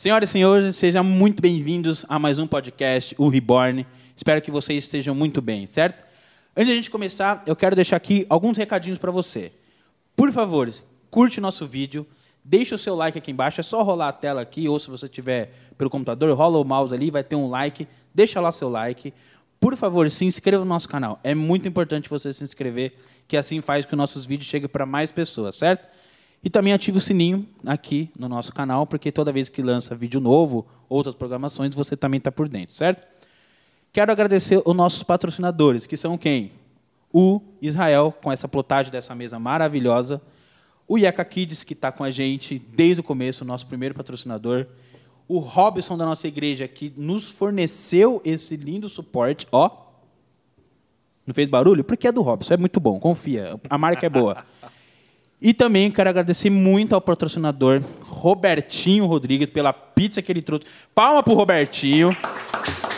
Senhoras e senhores, sejam muito bem-vindos a mais um podcast, o Reborn. Espero que vocês estejam muito bem, certo? Antes de a gente começar, eu quero deixar aqui alguns recadinhos para você. Por favor, curte o nosso vídeo, deixa o seu like aqui embaixo, é só rolar a tela aqui, ou se você tiver pelo computador, rola o mouse ali, vai ter um like, deixa lá seu like. Por favor, se inscreva no nosso canal. É muito importante você se inscrever, que assim faz que nossos vídeos cheguem para mais pessoas, certo? E também ative o sininho aqui no nosso canal, porque toda vez que lança vídeo novo, outras programações, você também está por dentro, certo? Quero agradecer os nossos patrocinadores, que são quem? O Israel, com essa plotagem dessa mesa maravilhosa. O Yeka Kids, que está com a gente desde o começo, nosso primeiro patrocinador. O Robson da nossa igreja, que nos forneceu esse lindo suporte. Ó, não fez barulho? Porque é do Robson, é muito bom, confia. A marca é boa. E também quero agradecer muito ao patrocinador Robertinho Rodrigues pela pizza que ele trouxe. Palma pro Robertinho.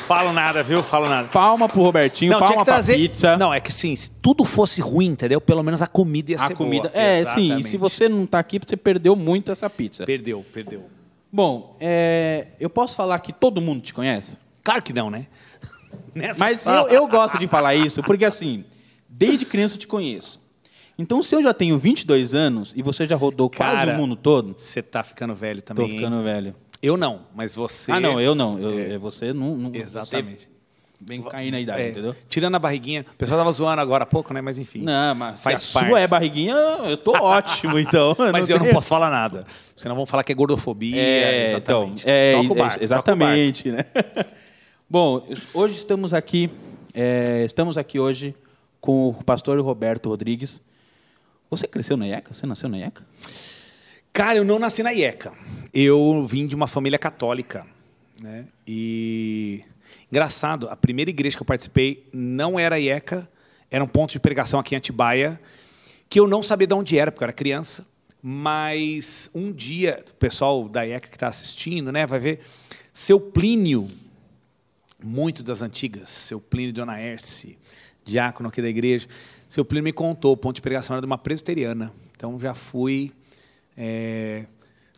Falo nada, viu? Falo nada. Palma pro Robertinho, Não, palma tinha que trazer... pra pizza. Não, é que sim, se tudo fosse ruim, entendeu? Pelo menos a comida ia a ser comida. boa. É, sim. E Exatamente. se você não tá aqui, você perdeu muito essa pizza. Perdeu, perdeu. Bom, é, eu posso falar que todo mundo te conhece? Claro que não, né? Nessa Mas eu, eu gosto de falar isso, porque assim, desde criança eu te conheço. Então, se eu já tenho 22 anos e você já rodou quase Cara, o mundo todo, Você tá ficando velho tô também. hein? ficando velho. Eu não, mas você... Ah, não, eu não. Eu, É. é Você não. não Exatamente. Você vem cair na idade, É, entendeu? Tirando a barriguinha. O pessoal tava zoando agora há pouco, né? Mas enfim. Não, mas Faz se a parte. sua é barriguinha, eu tô ótimo, então. Mas eu não tenho- posso falar nada. Senão vão falar que é gordofobia. É, então, exatamente. é, Toca o é, barco, toca o exatamente, né? Bom, hoje estamos aqui, é, estamos aqui hoje com o pastor Roberto Rodrigues. Você cresceu na IECA? Você nasceu na IECA? Cara, eu não nasci na IECA. Eu vim de uma família católica. Né? E. Engraçado, a primeira igreja que eu participei não era IECA, era um ponto de pregação aqui em Atibaia, que eu não sabia de onde era, porque eu era criança. Mas um dia, o pessoal da IECA que está assistindo, né, vai ver seu Plínio, muito das antigas, seu Plínio de Onaerce, diácono aqui da igreja, seu Plínio me contou, o ponto de pregação era de uma presbiteriana. Então já fui é,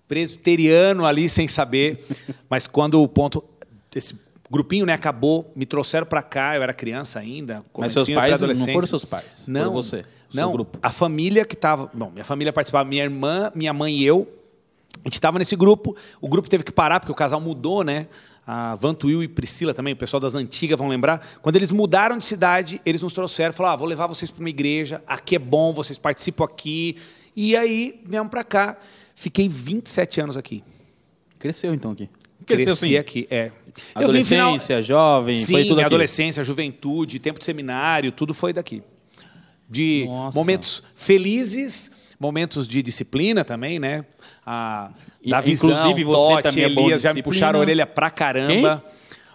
presbiteriano ali sem saber, mas quando o ponto, esse grupinho né, acabou, me trouxeram para cá, eu era criança ainda, Mas seus pais não foram seus pais, Não, você, não, grupo. a família que estava, bom, minha família participava, minha irmã, minha mãe e eu, a gente estava nesse grupo, o grupo teve que parar porque o casal mudou, né? A Vantuil e Priscila também, o pessoal das antigas vão lembrar. Quando eles mudaram de cidade, eles nos trouxeram, falaram: ah, vou levar vocês para uma igreja, aqui é bom, vocês participam aqui. E aí viemos para cá. Fiquei 27 anos aqui. Cresceu então aqui. Cresci Cresceu sim. aqui, é. Vim final- Adolescência, jovem, Sim, foi tudo aqui. adolescência, juventude, tempo de seminário, tudo foi daqui. De Nossa. momentos felizes, momentos de disciplina também, né? A, da visão, inclusive, você Totti, também é Elias já me puxaram a orelha pra caramba.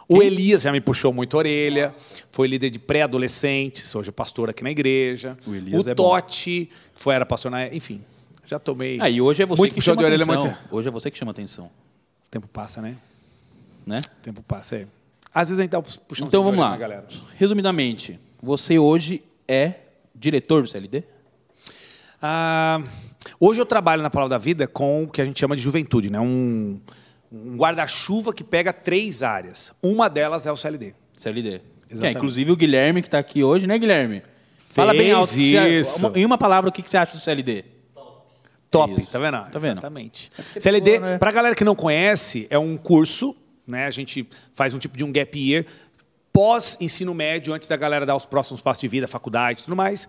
O Elias já me puxou muito a orelha. Foi líder de pré-adolescentes, hoje é pastor aqui na igreja. O Elias o é. Totti, que foi, era pastor na... Enfim, já tomei... Ah, e hoje é você muito que chama de orelha. atenção. Muito... Hoje é você que chama atenção, O tempo passa, né? né? O tempo passa, é. Às vezes a gente dá um puxão Então vamos lá. galera. Resumidamente, você hoje é diretor do CLD? Ah, hoje eu trabalho na Palavra da Vida com o que a gente chama de juventude, né? um, um guarda-chuva que pega três áreas. Uma delas é o CLD. CLD. É, Exatamente. inclusive o Guilherme que está aqui hoje, né, Guilherme? Fala bem alto. isso. em uma palavra, o que que você acha do CLD? Top, Isso. tá vendo? Tá vendo? Exatamente. porque CLD, né? para a galera que não conhece, é um curso, né? A gente faz um tipo de um gap year pós ensino médio, antes da galera dar os próximos passos de vida, faculdade e tudo mais.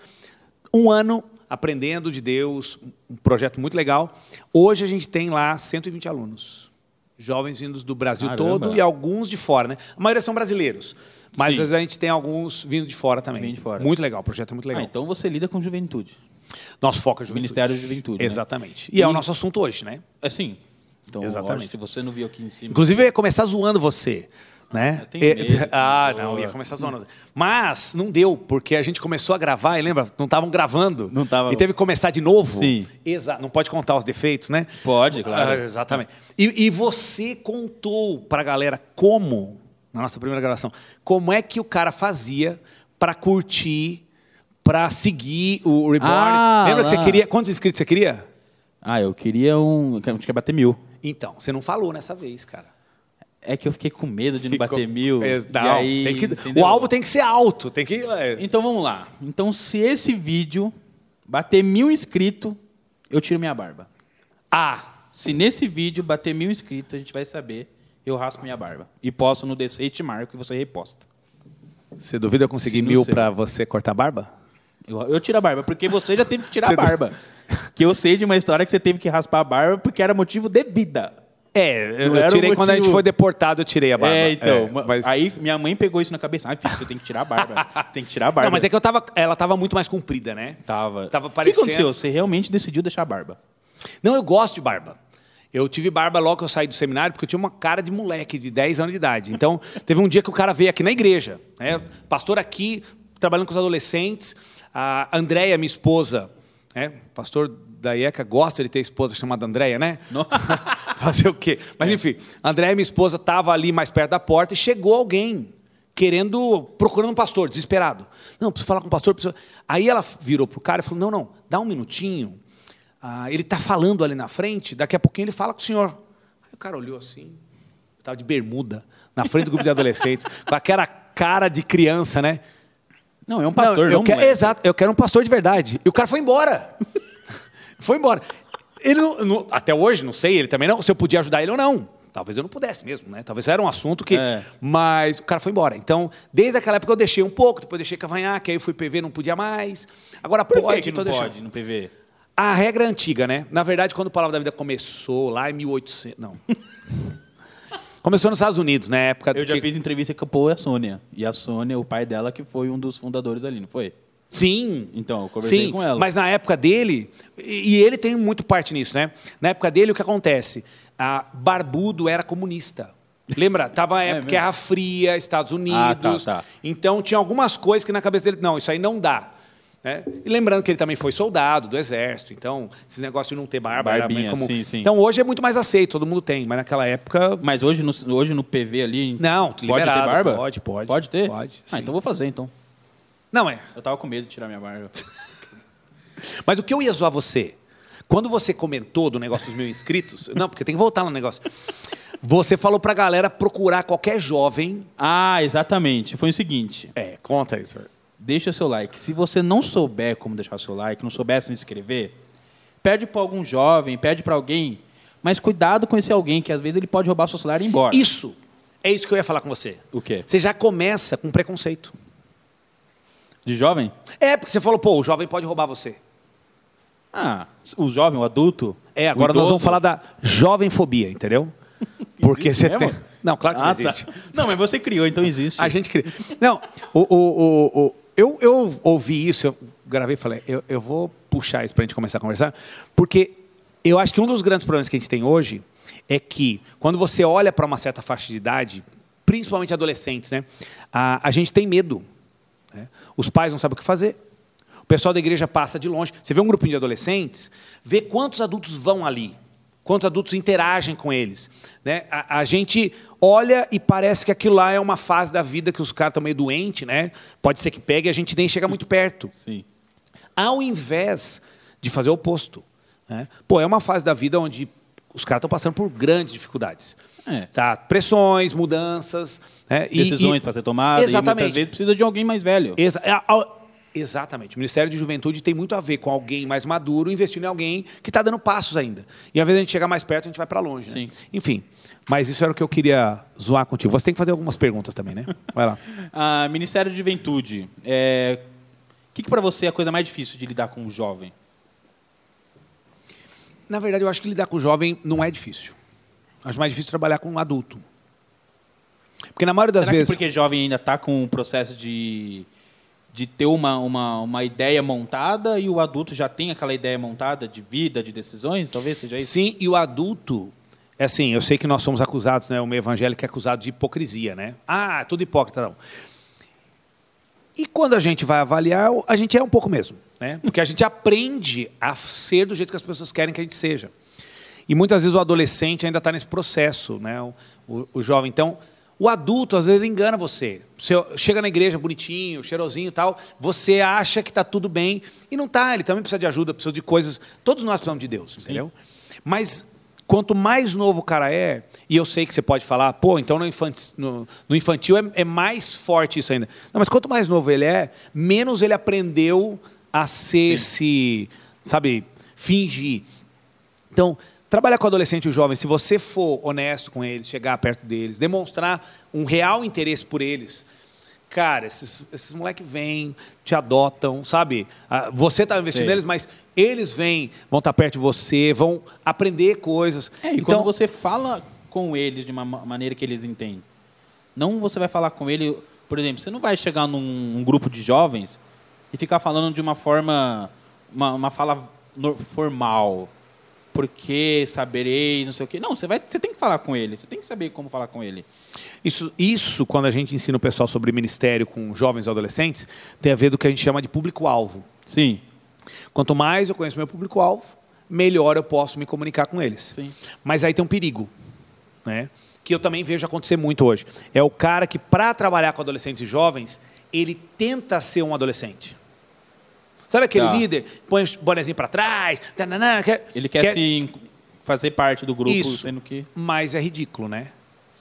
Um ano aprendendo de Deus, um projeto muito legal. Hoje a gente tem lá 120 alunos. Jovens vindos do Brasil Caramba. todo e alguns de fora, né? A maioria são brasileiros. Mas Sim. a gente tem alguns vindo de fora também. Vindo de fora. Muito legal, o projeto é muito legal. Ah, então você lida com juventude. Nosso foco é juventude. Ministério da Juventude, né? Exatamente. E, é E- o nosso assunto hoje, né? Assim. Então, Exatamente. se você não viu aqui em cima. Inclusive, eu ia começar zoando você. Né? Eu tenho É, medo, ah, não, ia começar zoando. Mas não deu, porque a gente começou a gravar e lembra? Não estavam gravando. Não tava. E teve que começar de novo. Sim. Exato. Não pode contar os defeitos, né? Pode, claro. Ah, exatamente. E, e você contou pra galera como, na nossa primeira gravação, como é que o cara fazia pra curtir, pra seguir o Reborn. Ah, lembra que você lá. queria. Quantos inscritos você queria? Ah, eu queria um. A gente quer bater mil. Então, você não falou nessa vez, cara. É que eu fiquei com medo de não Ficou- bater mil. É, não, aí, tem que- entendeu? o alvo tem que ser alto, tem que. é, Então vamos lá. Então, se esse vídeo bater mil inscritos, eu tiro minha barba. Ah, Se nesse vídeo bater mil inscritos, a gente vai saber, eu raspo minha barba. E posto no DC e te marco e você reposta. você duvida eu conseguir Se não mil pra você cortar a barba? Eu, eu tiro a barba, porque você já teve que tirar a barba. Que eu sei de uma história que você teve que raspar a barba porque era motivo de vida. É, eu, o tirei quando a gente foi deportado, eu tirei a barba. É, então. É, mas... Aí minha mãe pegou isso na cabeça. Ai, filho, você tem que tirar a barba. tem que tirar a barba. Não, mas é que eu tava. Ela tava muito mais comprida, né? Tava. Tava O que parecendo- aconteceu? Você realmente decidiu deixar a barba. Não, eu gosto de barba. Eu tive barba logo que eu saí do seminário, porque eu tinha uma cara de moleque de 10 anos de idade. Então, teve um dia que o cara veio aqui na igreja, né? Pastor aqui, trabalhando com os adolescentes. A Andréia, minha esposa, né? pastor da IECA, gosta de ter esposa chamada Andréia, né? Não. Fazer o quê? Mas enfim, a Andréia, minha esposa, estava ali mais perto da porta e chegou alguém querendo, procurando um pastor, desesperado. Não, preciso falar com o pastor. Preciso... Aí ela virou pro cara e falou: não, não, dá um minutinho. Ah, ele está falando ali na frente, daqui a pouquinho ele fala com o senhor. Aí o cara olhou assim, estava de bermuda, na frente do grupo de adolescentes, com aquela cara de criança, né? Não, é um pastor, não, eu quero, moleque. Exato, eu quero um pastor de verdade. E o cara foi embora. Foi embora. Ele não- não- até hoje, não sei, ele também não, se eu podia ajudar ele ou não. Talvez eu não pudesse mesmo, né? Talvez era um assunto que. É. Mas o cara foi embora. Então, desde aquela época eu deixei um pouco, depois deixei cavanhaque, aí eu fui PV, não podia mais. Agora Por pode, que, tô não deixando. pode no PV? A regra é antiga, né? Na verdade, quando o Palavra da Vida começou, lá em 1800. Não. começou nos Estados Unidos, na época. Eu já que- fiz entrevista com a Pô e a Sônia. E a Sônia, o pai dela, que foi um dos fundadores ali, não foi? Sim. Então, eu conversei Sim, com ela. mas na época dele, e, ele tem muito parte nisso, né? Na época dele, o que acontece? A Barbudo era comunista. Lembra? Tava a É época mesmo? Guerra Fria, Estados Unidos. tá, tá. Então tinha algumas coisas que na cabeça dele, não, isso aí não dá. né? E lembrando que ele também foi soldado do exército, então esse negócio de não ter barba era Barbinha, bem comum. sim, sim. Então hoje é muito mais aceito, todo mundo tem, mas naquela época Mas hoje no, hoje no PV ali. Não, pode liberado, ter barba? pode, pode. Pode ter? Pode, Ah, então vou fazer então. Não é. Eu tava com medo de tirar minha barba. Mas o que eu ia zoar você? Quando você comentou do negócio dos mil inscritos, não, porque tem que voltar no negócio. Você falou pra galera procurar qualquer jovem. ah, exatamente. Foi o seguinte. É, conta isso. Deixa seu like. Se você não souber como deixar seu like, não souber se inscrever, pede para algum jovem, pede para alguém. Mas cuidado com esse alguém, que às vezes ele pode roubar seu celular e ir embora. Isso. É isso que eu ia falar com você. O quê? Você já começa com preconceito. De jovem? É, porque você falou, pô, o jovem pode roubar você. Ah, o jovem, o adulto. É, agora nós vamos falar da jovemfobia, entendeu? Porque você tem. Não, claro que não Ah, tá. existe. Não, mas você criou, então existe. A gente cria. Não, o, o, o, o- eu, eu ouvi isso, eu gravei e falei, eu, eu vou puxar isso para a gente começar a conversar, porque eu acho que um dos grandes problemas que a gente tem hoje é que, quando você olha para uma certa faixa de idade, principalmente adolescentes, né, a, a gente tem medo. Né? Os pais não sabem o que fazer. O pessoal da igreja passa de longe. Você vê um grupinho de adolescentes, vê quantos adultos vão ali, quantos adultos interagem com eles. Né? A, a gente olha e parece que aquilo lá é uma fase da vida que os caras estão meio doentes, né? Pode ser que pegue e a gente nem chega muito perto. Sim. Ao invés de fazer o oposto. Né? Pô, é uma fase da vida onde os caras estão passando por grandes dificuldades. É. Tá? Pressões, mudanças. Né? E- Decisões e- para ser tomadas. E Exatamente. muitas vezes precisa de alguém mais velho. Exa- é, Exatamente. O Ministério de Juventude tem muito a ver com alguém mais maduro investindo em alguém que está dando passos ainda. E invés de a gente chegar mais perto, a gente vai para longe. né? Enfim, mas isso era o que eu queria zoar contigo. Você tem que fazer algumas perguntas também, né? Vai lá. Ah, Ministério de Juventude. é, O que, que para você é a coisa mais difícil de lidar com o jovem? Na verdade, eu acho que lidar com o jovem não é difícil. Acho mais difícil trabalhar com um adulto. Porque na maioria das Será vezes. que porque jovem ainda está com o processo de, de ter uma, uma, uma ideia montada e o adulto já tem aquela ideia montada de vida, de decisões? Talvez seja isso? Sim, e o adulto. É assim, eu sei que nós somos acusados, né? O meio evangélico é acusado de hipocrisia, né? Ah, tudo hipócrita, não. E quando a gente vai avaliar, a gente é um pouco mesmo, né? Porque a gente aprende a ser do jeito que as pessoas querem que a gente seja. E muitas vezes o adolescente ainda está nesse processo, né? O, o- o jovem. Então, o adulto às vezes engana você. Você chega na igreja bonitinho, cheirosinho e tal, você acha que está tudo bem e não está. Ele também precisa de ajuda, precisa de coisas. Todos nós precisamos de Deus, entendeu? Mas quanto mais novo o cara é, e eu sei que você pode falar, pô, então no infantil, no, no infantil é, é, mais forte isso ainda. Não, mas quanto mais novo ele é, menos ele aprendeu a ser esse, sabe, fingir. Então, trabalhar com adolescente e jovem, se você for honesto com eles, chegar perto deles, demonstrar um real interesse por eles, cara, esses, esses moleques vêm, te adotam, sabe? Ah, você está investindo neles, mas eles vêm, vão estar tá perto de você, vão aprender coisas. É, e então, quando você fala com eles de uma maneira que eles entendem, não você vai falar com ele, por exemplo, você não vai chegar num um grupo de jovens e ficar falando de uma forma, uma, uma fala formal, porque sabereis, não sei o quê. Não, você, vai, você tem que falar com ele, você tem que saber como falar com ele. Isso, isso, quando a gente ensina o pessoal sobre ministério com jovens e adolescentes, tem a ver do que a gente chama de público-alvo. Sim. Quanto mais eu conheço meu público-alvo, melhor eu posso me comunicar com eles. Sim. Mas aí tem um perigo, né? que eu também vejo acontecer muito hoje. É o cara que, para trabalhar com adolescentes e jovens, ele tenta ser um adolescente. Sabe aquele tá. líder? Põe o bonezinho para trás. Tanana, quer, ele quer, quer se fazer parte do grupo, Isso, sendo que. Mas é ridículo, né?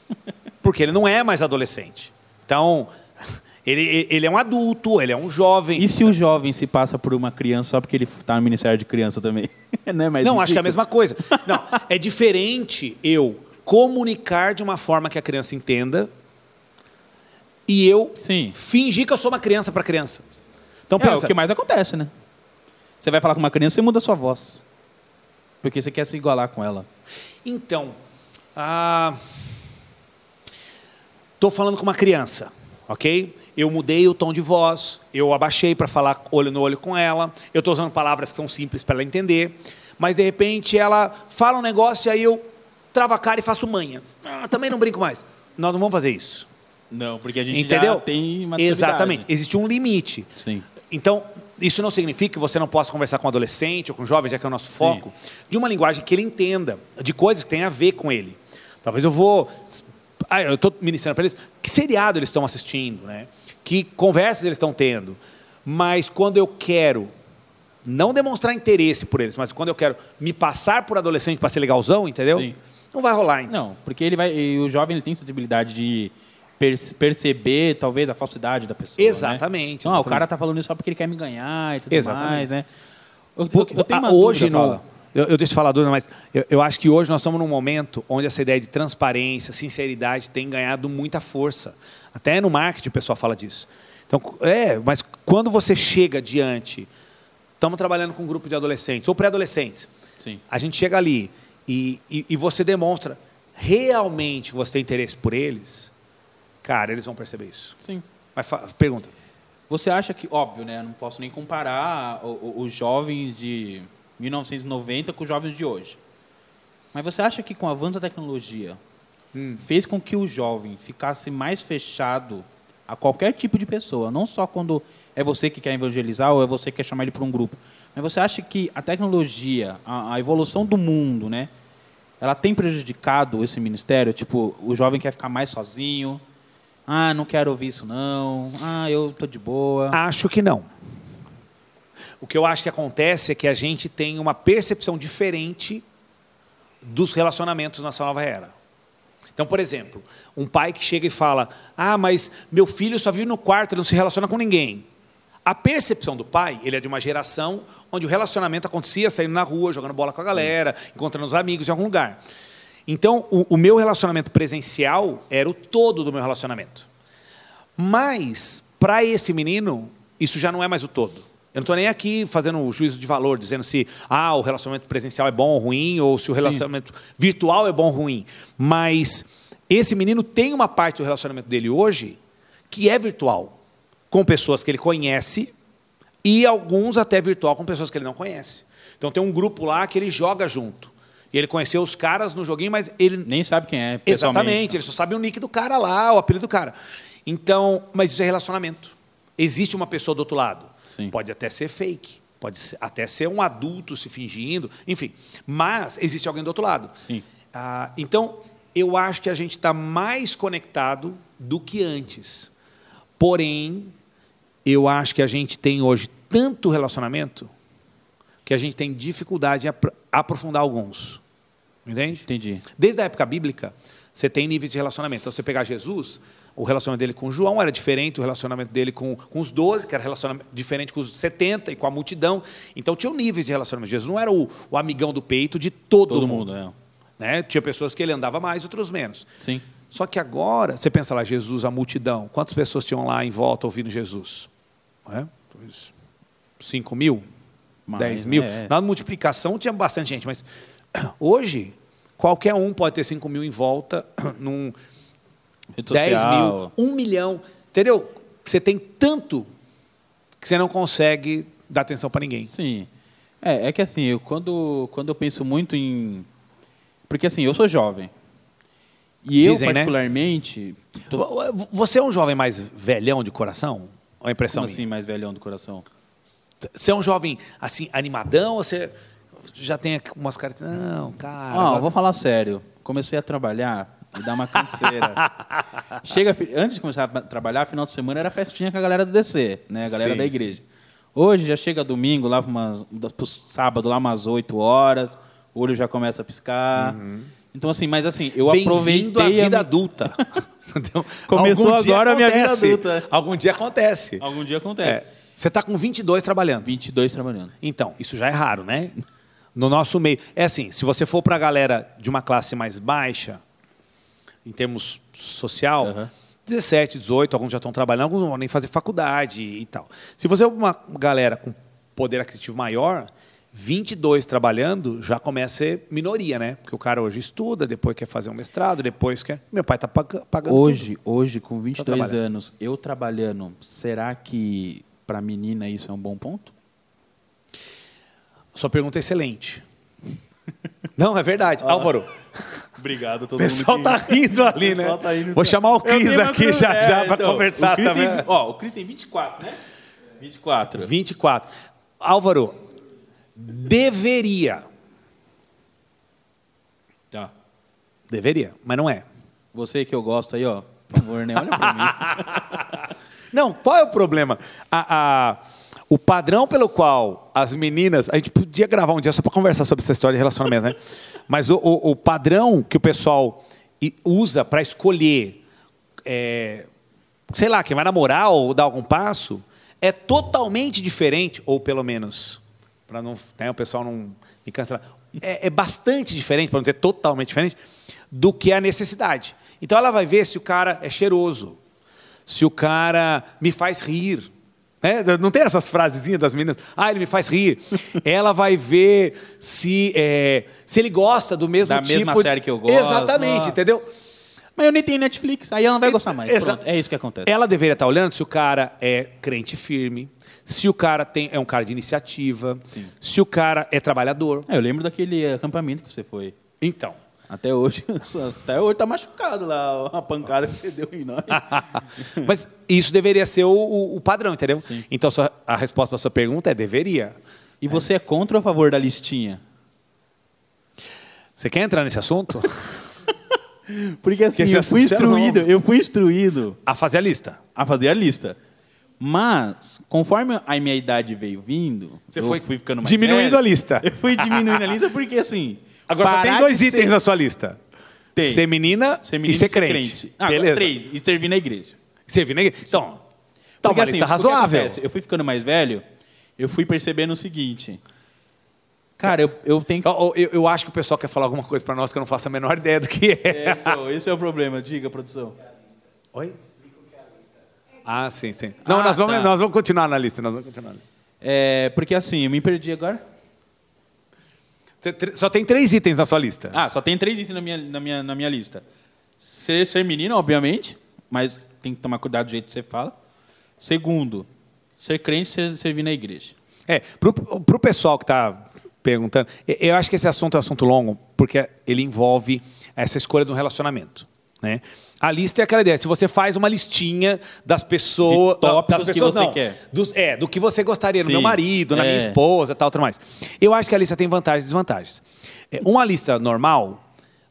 Porque ele não é mais adolescente. Então, ele, ele é um adulto, ele é um jovem. E se o jovem se passa por uma criança só porque ele está no Ministério de Criança também? não, é mais não acho que é a mesma coisa. Não, é diferente eu comunicar de uma forma que a criança entenda e eu Sim. fingir que eu sou uma criança para criança. Então pensa. É o que mais acontece, né? Você vai falar com uma criança, você muda a sua voz. Porque você quer se igualar com ela. Então, ah, tô falando com uma criança, ok? Eu mudei o tom de voz, eu abaixei para falar olho no olho com ela, eu estou usando palavras que são simples para ela entender, mas de repente ela fala um negócio e aí eu travo a cara e faço manha. Ah, também não brinco mais. Nós não vamos fazer isso. Não, porque a gente Entendeu? já tem maturidade. Exatamente. Existe um limite. Sim. Então, isso não significa que você não possa conversar com um adolescente ou com um jovem, já que é o nosso foco, Sim. de uma linguagem que ele entenda, de coisas que têm a ver com ele. Talvez eu vou. Ah, eu estou ministrando para eles que seriado eles estão assistindo, né? que conversas eles estão tendo. Mas quando eu quero não demonstrar interesse por eles, mas quando eu quero me passar por adolescente para ser legalzão, entendeu? Sim. Não vai rolar, então. Não, porque ele vai, o jovem ele tem sensibilidade de perceber talvez a falsidade da pessoa. Exatamente. Né? Não, exatamente. o cara tá falando isso só porque ele quer me ganhar e tudo exatamente. mais, né? Eu, eu, eu tenho uma hoje no, eu, eu deixo de falar dúvida, mas eu, eu, acho que hoje nós estamos num momento onde essa ideia de transparência, sinceridade tem ganhado muita força. Até no marketing o pessoal fala disso. Então, é, mas quando você chega diante, estamos trabalhando com um grupo de adolescentes ou pré-adolescentes, a gente chega ali e, e, e você demonstra realmente que você tem interesse por eles, Cara, eles vão perceber isso. Sim. Mas pergunta. Você acha que, óbvio, né? Não posso nem comparar os jovens de 1990 com os jovens de hoje. Mas você acha que com o avanço da tecnologia hum. fez com que o jovem ficasse mais fechado a qualquer tipo de pessoa, não só quando é você que quer evangelizar ou é você que quer chamar ele para um grupo. Mas você acha que a tecnologia, a, a evolução do mundo, né, ela tem prejudicado esse ministério? Tipo, o jovem quer ficar mais sozinho, ah, não quero ouvir isso não. Ah, eu tô de boa. Acho que não. O que eu acho que acontece é que a gente tem uma percepção diferente dos relacionamentos nessa nova era. Então, por exemplo, um pai que chega e fala: Ah, mas meu filho só vive no quarto, ele não se relaciona com ninguém. A percepção do pai, ele é de uma geração onde o relacionamento acontecia saindo na rua, jogando bola com a galera, encontrando os amigos em algum lugar. Então, o, o meu relacionamento presencial era o todo do meu relacionamento. Mas, para esse menino, isso já não é mais o todo. Eu não estou nem aqui fazendo o juízo de valor, dizendo se ah, o relacionamento presencial é bom ou ruim, ou se o relacionamento Sim. virtual é bom ou ruim. Mas esse menino tem uma parte do relacionamento dele hoje que é virtual, com pessoas que ele conhece, e alguns até virtual com pessoas que ele não conhece. Então tem um grupo lá que ele joga junto. E ele conheceu os caras no joguinho, mas ele. Nem sabe quem é. Exatamente, ele só sabe o nick do cara lá, o apelido do cara. Então, mas isso é relacionamento. Existe uma pessoa do outro lado. Sim. Pode até ser fake, pode ser, até ser um adulto se fingindo, enfim. Mas existe alguém do outro lado. Sim. Ah, então, eu acho que a gente está mais conectado do que antes. Porém, eu acho que a gente tem hoje tanto relacionamento que a gente tem dificuldade em aprofundar alguns. Entende? Entendi. Desde a época bíblica, você tem níveis de relacionamento. Então, você pegar Jesus, o relacionamento dele com João era diferente, o relacionamento dele com, com os 12, que era relacionamento diferente com os 70 e com a multidão. Então, tinham níveis de relacionamento. Jesus não era o, o amigão do peito de todo, Todo mundo. mundo, é. Né? Tinha pessoas que ele andava mais, outros menos. Sim. Só que agora, você pensa lá, Jesus, a multidão, quantas pessoas tinham lá em volta ouvindo Jesus? Não é? Pois, 5 mil? Mais, 10 mil? é, é. Na multiplicação tinha bastante gente, mas hoje, qualquer um pode ter 5 mil em volta, num Rede 10 social. mil, 1 milhão. Entendeu? Você tem tanto que você não consegue dar atenção para ninguém. Sim. É, é que assim, eu, quando, quando eu penso muito em. Porque assim, eu sou jovem. E eu, Dizem, né? particularmente. Tô, Você é um jovem mais velhão de coração? Ou a impressão como minha? assim, mais velhão do coração? Você é um jovem, assim, animadão ou você já tem umas caras... Não, cara... Ah, agora- vou falar sério. Comecei a trabalhar e dá uma canseira. Chega, antes de começar a trabalhar, final de semana era festinha com a galera do DC, né? A galera Sim, da igreja. Hoje já chega domingo, lá para umas, pro sábado, lá umas 8 horas, o olho já começa a piscar. Então, assim, mas assim, eu Uhum. Aproveitei. a vida mi- adulta. Começou Algum agora a minha vida adulta. Algum dia acontece. Algum dia acontece. É. Você está com 22 trabalhando. 22 trabalhando. Então, isso já é raro, né? No nosso meio. É assim, se você for para a galera de uma classe mais baixa, em termos social, Aham. 17, 18, alguns já estão trabalhando, alguns não vão nem fazer faculdade e tal. Se você é uma galera com poder aquisitivo maior, 22 trabalhando já começa a ser minoria, né? Porque o cara hoje estuda, depois quer fazer um mestrado, depois quer. Meu pai está pagando tudo. Hoje, hoje, com 22 trabalhando. anos, eu trabalhando, será que para menina isso é um bom ponto? Sua pergunta é excelente. Não, é verdade. Álvaro, Obrigado, o todo pessoal tá rindo ali, né? pessoal tá rindo. Vou chamar o Cris aqui já, já É, para então, conversar o Cris também. Tem, ó, o Cris tem 24, né? 24. 24. Álvaro, deveria. Tá. Deveria, mas não é. Você que eu gosto aí, ó, por favor, né? Olha pra mim. Não, qual é o problema? A- a- o padrão pelo qual as meninas. A gente podia gravar um dia só para conversar sobre essa história de relacionamento, né? Mas o, o- o padrão que o pessoal usa para escolher, é, sei lá, quem vai namorar ou dar algum passo, é totalmente diferente, ou pelo menos, para não, né, o pessoal não me cancelar, é, é bastante diferente, para não dizer totalmente diferente, do que a necessidade. Então ela vai ver se o cara é cheiroso, se o cara me faz rir. né? Não tem essas frasezinhas das meninas, ah, ele me faz rir. Ela vai ver se, é, se ele gosta do mesmo Da tipo. mesma série que eu gosto. Exatamente, Nossa. entendeu? Mas eu nem tenho Netflix, aí ela não vai gostar mais. Pronto, é isso que acontece. Ela deveria estar olhando se o cara é crente firme, se o cara tem, é um cara de iniciativa, Sim. se o cara é trabalhador. É, eu lembro daquele acampamento que você foi. Então, Até hoje, até hoje tá machucado lá, a pancada que você deu em nós. mas isso deveria ser o, o- o padrão, entendeu? Sim. Então sua- a resposta para a sua pergunta é deveria. E você é contra ou a favor da listinha? Você quer entrar nesse assunto? Porque assim, esse eu fui é instruído, eu fui instruído a fazer a lista. a fazer a lista. Mas, conforme a minha idade veio vindo, Você foi fui ficando mais diminuindo velho, a lista. Eu fui diminuindo a lista porque assim. Agora só parar tem dois de itens ser- na sua lista. Tem. Ser menina, ser menino e ser crente. Ah, Beleza. três. E servir na igreja. Servir na igreja. Então, tá Porque, uma assim, lista o que razoável. acontece? Eu fui ficando mais velho, eu fui percebendo o seguinte. Cara, eu, eu tenho que. Eu, eu- eu acho que o pessoal quer falar alguma coisa para nós que eu não faço a menor ideia do que é. É, então, esse é o problema. Diga, produção. Oi? Ah, sim, sim. Não, Ah, nós, vamos, tá. nós vamos continuar na lista. Nós vamos continuar. na lista. É, porque assim, eu me perdi agora. Só tem três itens na sua lista. Ah, só tem três itens na minha, na minha, na minha lista. Ser, ser menino, obviamente, mas tem que tomar cuidado do jeito que você fala. Segundo, ser crente ser, servir na igreja. É, pro, pro pessoal que está perguntando, e- eu acho que esse assunto é um assunto longo, porque ele envolve essa escolha do relacionamento. Né? A lista é aquela ideia, se você faz uma listinha das pessoas... Das que pessoas você não, quer. dos- é, do que você gostaria no Sim, meu marido, na minha é. esposa, tal, tudo mais. Eu acho que a lista tem vantagens e desvantagens. É, uma lista normal,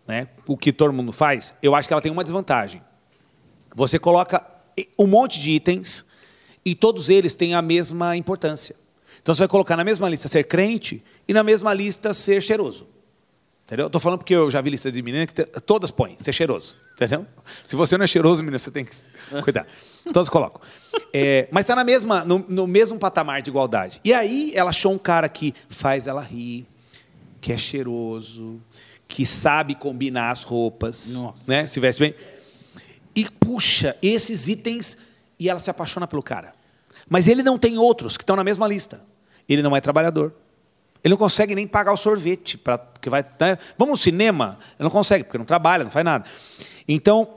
né, o que todo mundo faz, eu acho que ela tem uma desvantagem. Você coloca um monte de itens e todos eles têm a mesma importância. Então você vai colocar na mesma lista ser crente e na mesma lista ser cheiroso. Entendeu? Eu tô falando porque eu já vi lista de meninas que todas põem, ser cheiroso. Entendeu? Se você não é cheiroso, menina, você tem que cuidar. Todas colocam. É, mas está na mesma, no, no mesmo patamar de igualdade. E aí ela achou um cara que faz ela rir, que é cheiroso, que sabe combinar as roupas, Nossa. né? Se veste bem. E puxa, esses itens e ela se apaixona pelo cara. Mas ele não tem outros que estão na mesma lista. Ele não é trabalhador. Ele não consegue nem pagar o sorvete para que vai. né? Vamos no cinema? Ele não consegue porque não trabalha, não faz nada. Então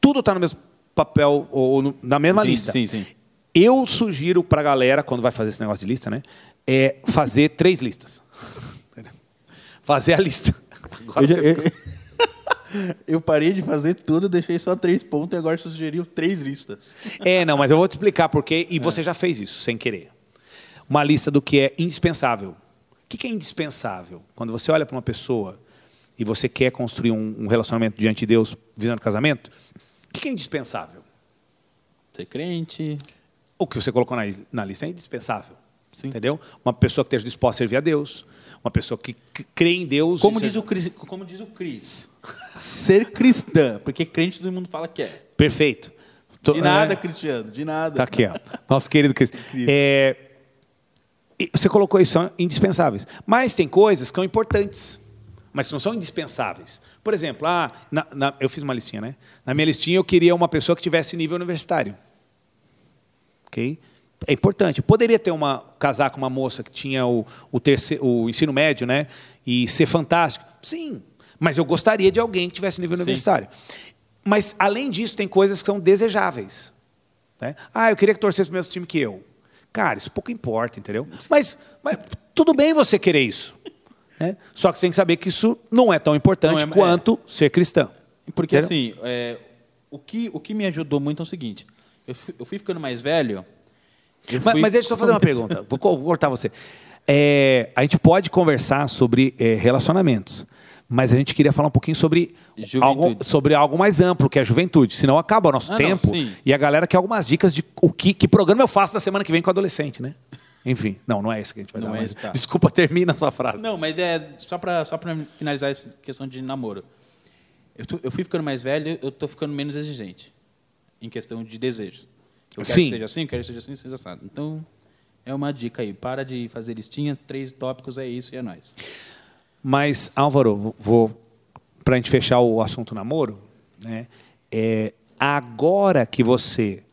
tudo está no mesmo papel ou, ou na mesma Sim, lista. sim, sim. Eu sugiro para a galera quando vai fazer esse negócio de lista, né? É fazer três listas. Fazer a lista. Agora Eu, já- você eu- fica- eu parei de fazer tudo, deixei só três pontos e agora você sugeriu três listas. É, não, mas eu vou te explicar porquê, e você já fez isso, sem querer. Uma lista do que é indispensável. O que que é indispensável? Quando você olha para uma pessoa e você quer construir um, um relacionamento diante de Deus visando casamento, o que que é indispensável? Ser crente. O que você colocou na, is- na lista é indispensável. Sim. Entendeu? Uma pessoa que esteja disposta a servir a Deus, uma pessoa que, crê em Deus. Como diz, seja- o Cris, como diz o Cris, ser cristã, porque crente todo mundo fala que é. Perfeito. De nada, é, Cristiano, de nada. Tá aqui, ó. Nosso querido Cristo. É, você colocou isso, são indispensáveis. Mas tem coisas que são importantes, mas que não são indispensáveis. Por exemplo, ah, na- na- eu fiz uma listinha, né? Na minha listinha eu queria uma pessoa que tivesse nível universitário. Ok? É importante. Poderia ter uma casar com uma moça que tinha o, o, terceiro, o ensino médio, né? E ser fantástico. Sim. Mas eu gostaria de alguém que tivesse nível Sim. universitário. Mas, além disso, tem coisas que são desejáveis. né? Ah, eu queria que torcesse para o mesmo time que eu. Cara, isso pouco importa, entendeu? Mas, mas tudo bem você querer isso. né? Só que você tem que saber que isso não é tão importante Não é- quanto ser cristão. Porque Entendeu? assim, é, o, que, o que me ajudou muito é o seguinte: eu fui, eu fui ficando mais velho. Mas, fui mas deixa eu só fazer uma pergunta. Vou, vou cortar você. É, a gente pode conversar sobre é, relacionamentos, mas a gente queria falar um pouquinho sobre Juventude. algo, sobre algo mais amplo, que é a juventude. Senão acaba o nosso Ah, não, tempo sim. e a galera quer algumas dicas de o que, que programa eu faço na semana que vem com adolescente, né? Enfim, não, não é isso que a gente vai Não dar. é mas- tá. Desculpa, termina a sua frase. Não, mas é só para só pra finalizar essa questão de namoro. Eu, tô- eu fui ficando mais velho, eu tô ficando menos exigente em questão de desejos. Eu quero Sim. que seja assim, eu quero que seja assim, seja assado. Então, é uma dica aí. Para de fazer listinha, três tópicos, é isso e é nóis. Mas, Álvaro, vou para a gente fechar o assunto namoro, né? É, agora que você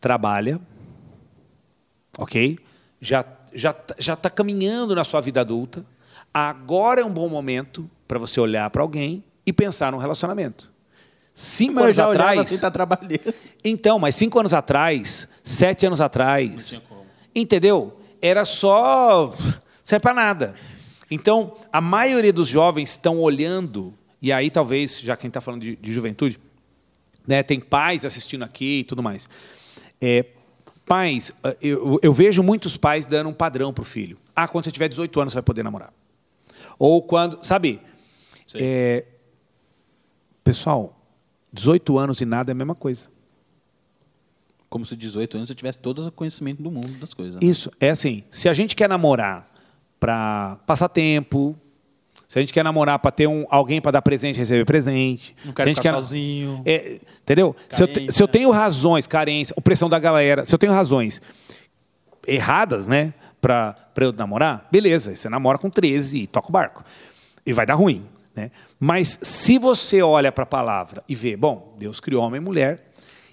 trabalha, ok? Já já já está caminhando na sua vida adulta. Agora é um bom momento para você olhar para alguém e pensar num relacionamento. Cinco Mas anos já atrás. assim, tá trabalhando. Então, mas cinco anos atrás, sete anos atrás, tinha como. entendeu? Era só serve para nada. Então, a maioria dos jovens estão olhando e aí talvez, já quem está falando de, de juventude, né, tem pais assistindo aqui e tudo mais. É, pais, eh, eu, eu vejo muitos pais dando um padrão para o filho. Ah, quando você tiver 18 anos você vai poder namorar. Ou quando, sabe? É, pessoal, 18 anos e nada é a mesma coisa. Como se 18 anos eu tivesse todo o conhecimento do mundo das coisas. né? Isso, é assim, se a gente quer namorar para passar tempo, se a gente quer namorar para ter um, alguém para dar presente, receber presente, Não se quero a gente ficar quer sozinho. É, entendeu? Se eu, se eu tenho razões, carência, opressão da galera, se eu tenho razões erradas, né, para eu namorar, beleza, você namora com 13 e toca o barco. E vai dar ruim, né? Mas se você olha para a palavra e vê, bom, Deus criou homem e mulher,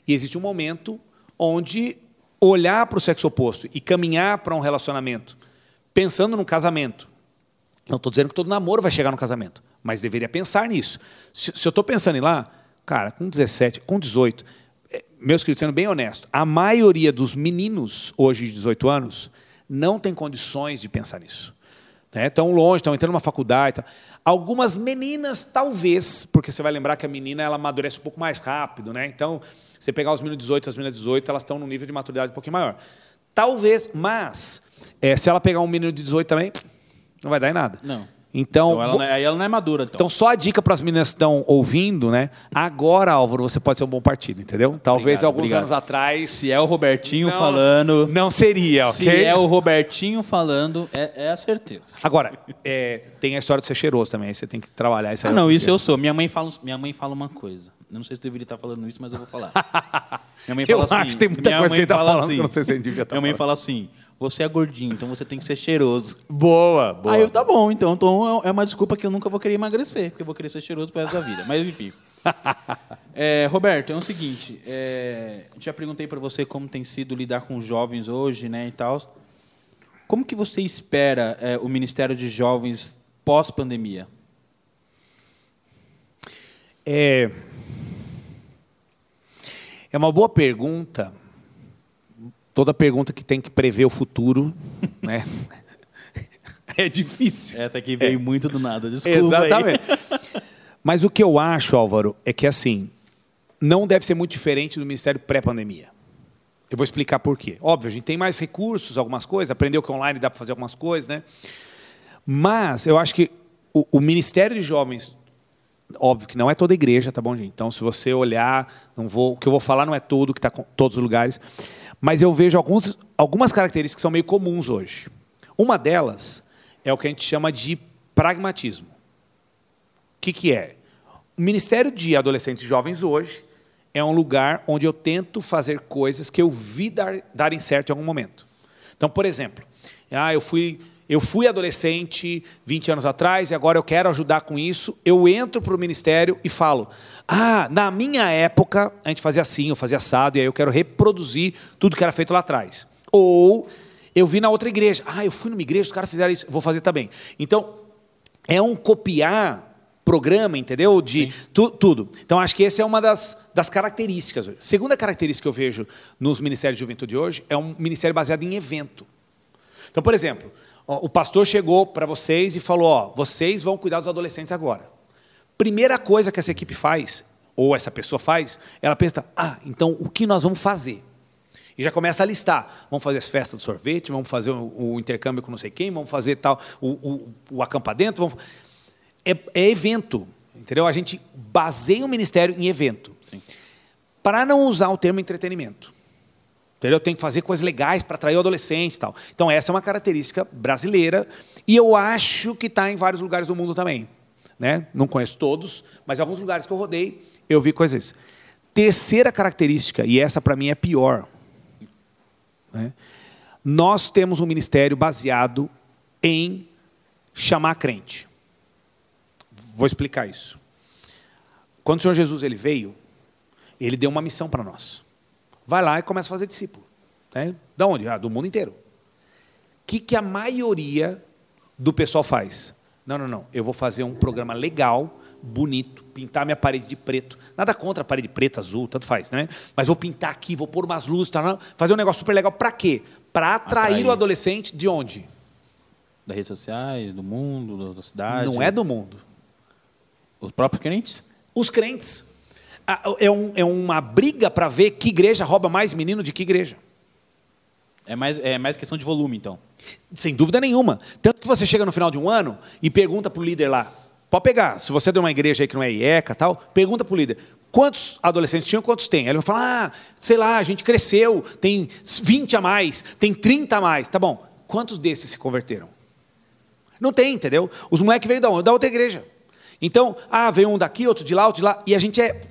e existe um momento onde olhar para o sexo oposto e caminhar para um relacionamento, pensando num casamento, não estou dizendo que todo namoro vai chegar no casamento, mas deveria pensar nisso. Se, se eu estou pensando em ir lá, cara, com 17, com 18, eh, meus queridos, sendo bem honesto, a maioria dos meninos hoje de 18 anos não tem condições de pensar nisso. Estão longe, estão entrando numa faculdade. Tá. Algumas meninas, talvez, porque você vai lembrar que a menina ela amadurece um pouco mais rápido. Né? Então, você pegar os meninos 18 e as meninas 18, elas estão num nível de maturidade um pouquinho maior. Talvez, mas, eh, se ela pegar um menino de 18 também, não vai dar em nada. Não. Então, Então ela, não é- aí ela não é madura. Então. então, só a dica para as meninas que estão ouvindo, né? Agora, Álvaro, você pode ser um bom partido, entendeu? Talvez Obrigado, alguns obrigado. anos atrás. se é o Robertinho não- falando. Não seria, ok? Se é o Robertinho falando, é, é a certeza. Agora, é, tem a história de ser cheiroso também, aí você tem que trabalhar isso aí. Ah, não, isso eu sou. Minha mãe fala, minha mãe fala uma coisa. Eu não sei se eu deveria estar falando isso, mas eu vou falar. Minha mãe Eu fala assim, acho que tem muita coisa que ele tá fala falando que eu não sei se ele devia tá Minha mãe falando. fala assim: você é gordinho, então você tem que ser cheiroso. Boa, boa. Aí eu, tá bom, então, então é uma desculpa que eu nunca vou querer emagrecer, porque eu vou querer ser cheiroso pro resto da vida. Mas enfim. É, Roberto, é o seguinte, é, já perguntei para você como tem sido lidar com jovens hoje, né, e tal. Como que você espera é, o Ministério de Jovens pós-pandemia? É, é uma boa pergunta. Toda pergunta que tem que prever o futuro, né? É difícil. Essa aqui veio muito do nada, desculpa aí. Exatamente. Mas o que eu acho, Álvaro, é que assim, não deve ser muito diferente do Ministério pré-pandemia. Eu vou explicar por quê. Óbvio, a gente tem mais recursos, algumas coisas, aprendeu que online dá para fazer algumas coisas, né? Mas eu acho que o, o Ministério de Jovens, óbvio que não é toda igreja, tá bom, gente? Então, se você olhar, não vou, o que eu vou falar não é tudo que está com todos os lugares, mas eu vejo alguns, algumas características que são meio comuns hoje. Uma delas é o que a gente chama de pragmatismo. O que, que é? O Ministério de Adolescentes e Jovens hoje é um lugar onde eu tento fazer coisas que eu vi dar, darem certo em algum momento. Então, por exemplo, ah, eu fui, eu fui adolescente 20 anos atrás e agora eu quero ajudar com isso. Eu entro para o ministério e falo: Ah, na minha época a gente fazia assim, eu fazia assado, e aí eu quero reproduzir tudo que era feito lá atrás. Ou eu vi na outra igreja. Ah, eu fui numa igreja, os caras fizeram isso, vou fazer também. Então, é um copiar programa, entendeu? De tu- tudo. Então, acho que essa é uma das, das características. hoje. Segunda característica que eu vejo nos ministérios de juventude hoje é um ministério baseado em evento. Então, por exemplo, ó, o pastor chegou para vocês e falou: ó, vocês vão cuidar dos adolescentes agora. Primeira coisa que essa equipe faz, ou essa pessoa faz, ela pensa: ah, então o que nós vamos fazer? E já começa a listar. Vamos fazer as festas do sorvete, vamos fazer o, o intercâmbio com não sei quem, vamos fazer tal, o, o, o acampa dentro. Vamos... É, é evento, entendeu? A gente baseia o ministério em evento. Para não usar o termo entretenimento. Entendeu? Tem que fazer coisas legais para atrair o adolescente e tal. Então, essa é uma característica brasileira e eu acho que está em vários lugares do mundo também. Né? Não conheço todos, mas alguns lugares que eu rodei, eu vi coisas. Terceira característica, e essa para mim é pior. né? Nós temos um ministério baseado em chamar crente. Vou explicar isso. Quando o Senhor Jesus ele veio, ele deu uma missão para nós. Vai lá e começa a fazer discípulo. Né? Da onde? Ah, do mundo inteiro. O que, que a maioria do pessoal faz? Não, não, não. Eu vou fazer um programa legal, bonito, pintar minha parede de preto. Nada contra a parede preta, azul, tanto faz, né? Mas vou pintar aqui, vou pôr umas luzes, tá, fazer um negócio super legal. Para quê? Para atrair, Atrair. o adolescente de onde? Das redes sociais, do mundo, da- da cidade. Não é do mundo. Os próprios crentes? Os crentes. Ah, É, um- é uma briga para ver que igreja rouba mais menino de que igreja. É mais, é mais questão de volume, então. Sem dúvida nenhuma. Tanto que você chega no final de um ano e pergunta para o líder lá, pode pegar, se você é de uma igreja aí que não é IECA tal, pergunta para o líder, quantos adolescentes tinham, quantos tem? Aí ele vai falar, ah, sei lá, a gente cresceu, tem 20 a mais, tem 30 a mais. Tá bom, quantos desses se converteram? Não tem, entendeu? Os moleques veio da onde? Da outra igreja. Então, ah, veio um daqui, outro de lá, outro de lá, e a gente é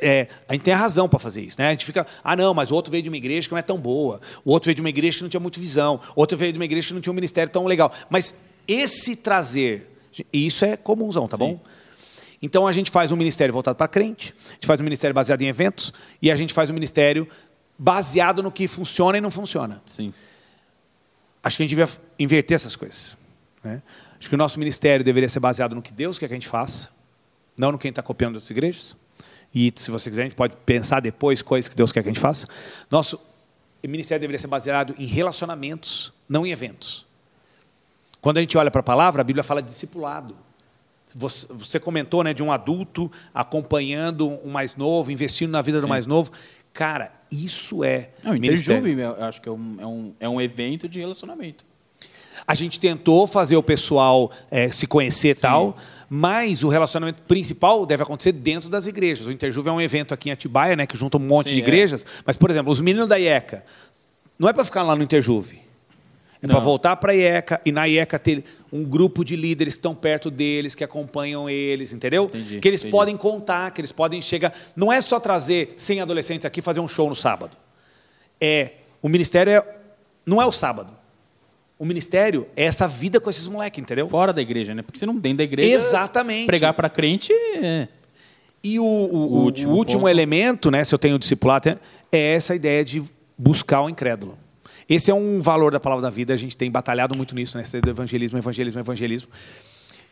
é, a gente tem a razão para fazer isso, né? A gente fica, ah, não, mas o outro veio de uma igreja que não é tão boa, o outro veio de uma igreja que não tinha muita visão, o outro veio de uma igreja que não tinha um ministério tão legal. Mas esse trazer, e isso é comunzão, tá Sim. bom? Então a gente faz um ministério voltado para crente, a gente faz um ministério baseado em eventos, e a gente faz um ministério baseado no que funciona e não funciona. Sim. Acho que a gente devia inverter essas coisas. né? Acho que o nosso ministério deveria ser baseado no que Deus quer que a gente faça, não no quem está copiando das igrejas. E se você quiser, a gente pode pensar depois coisas que Deus quer que a gente faça. Nosso ministério deveria ser baseado em relacionamentos, não em eventos. Quando a gente olha para a palavra, a Bíblia fala de discipulado. Você, comentou né, de um adulto acompanhando um mais novo, investindo na vida do Sim. mais novo. Cara, isso é Não. Interjuve, eu acho que é um, é, um, é um evento de relacionamento. A gente tentou fazer o pessoal é, se conhecer e tal, mas o relacionamento principal deve acontecer dentro das igrejas. O Interjuve é um evento aqui em Atibaia, né, que junta um monte Sim, de é. igrejas. Mas, por exemplo, os meninos da IECA, não é para ficar lá no Interjuve. É para voltar para a IECA e na IECA ter um grupo de líderes que estão perto deles, que acompanham eles, entendeu? Entendi, que eles entendi. podem contar, que eles podem chegar. Não é só trazer 100 adolescentes aqui e fazer um show no sábado. É o ministério é, não é o sábado. O ministério é essa vida com esses moleques, entendeu? Fora da igreja, né? Porque se não dentro da igreja. Exatamente. Pregar para crente é. E o, o- o- O o último último, elemento, né, se eu tenho discipulado, é- essa ideia de buscar o incrédulo. Esse é um valor da palavra da vida, a gente tem batalhado muito nisso, né, do evangelismo, evangelismo, evangelismo,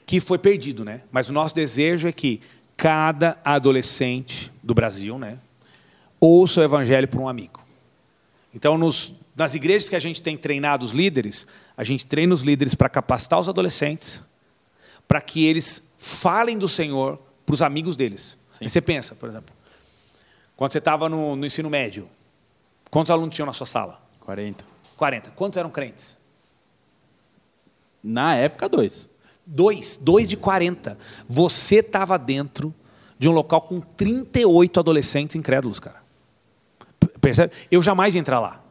que foi perdido, né? Mas o nosso desejo é que cada adolescente do Brasil, né, ouça o evangelho por um amigo. Então, nos- nas igrejas que a gente tem treinado os líderes, a gente treina os líderes para capacitar os adolescentes, para que eles falem do Senhor para os amigos deles. Sim. Aí você pensa, por exemplo, quando você estava no, no ensino médio, quantos alunos tinham na sua sala? 40. 40. Quantos eram crentes? Na época, dois. Dois. Dois de 40. Você estava dentro de um local com 38 adolescentes incrédulos, cara. Percebe? Eu jamais ia entrar lá.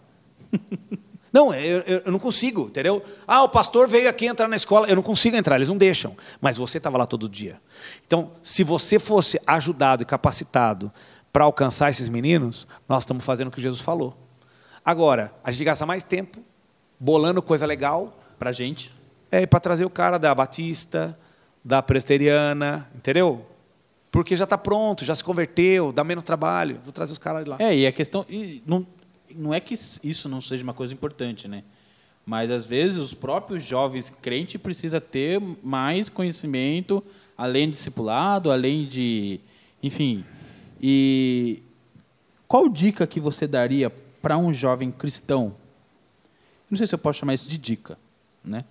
Não, eu, eu- não consigo, entendeu? Ah, o pastor veio aqui entrar na escola. Eu não consigo entrar, eles não deixam. Mas você estava lá todo dia. Então, se você fosse ajudado e capacitado para alcançar esses meninos, nós estamos fazendo o que Jesus falou. Agora, a gente gasta mais tempo bolando coisa legal Pra gente. é para trazer o cara da Batista, da Presteriana, entendeu? Porque já está pronto, já se converteu, dá menos trabalho. Vou trazer os caras de lá. É, e a questão. e não, não é que isso não seja uma coisa importante, né? Mas às vezes os próprios jovens crentes precisam ter mais conhecimento, além de discipulado, além de. Enfim. E qual dica que você daria para um jovem cristão? Não sei se eu posso chamar isso de dica, né?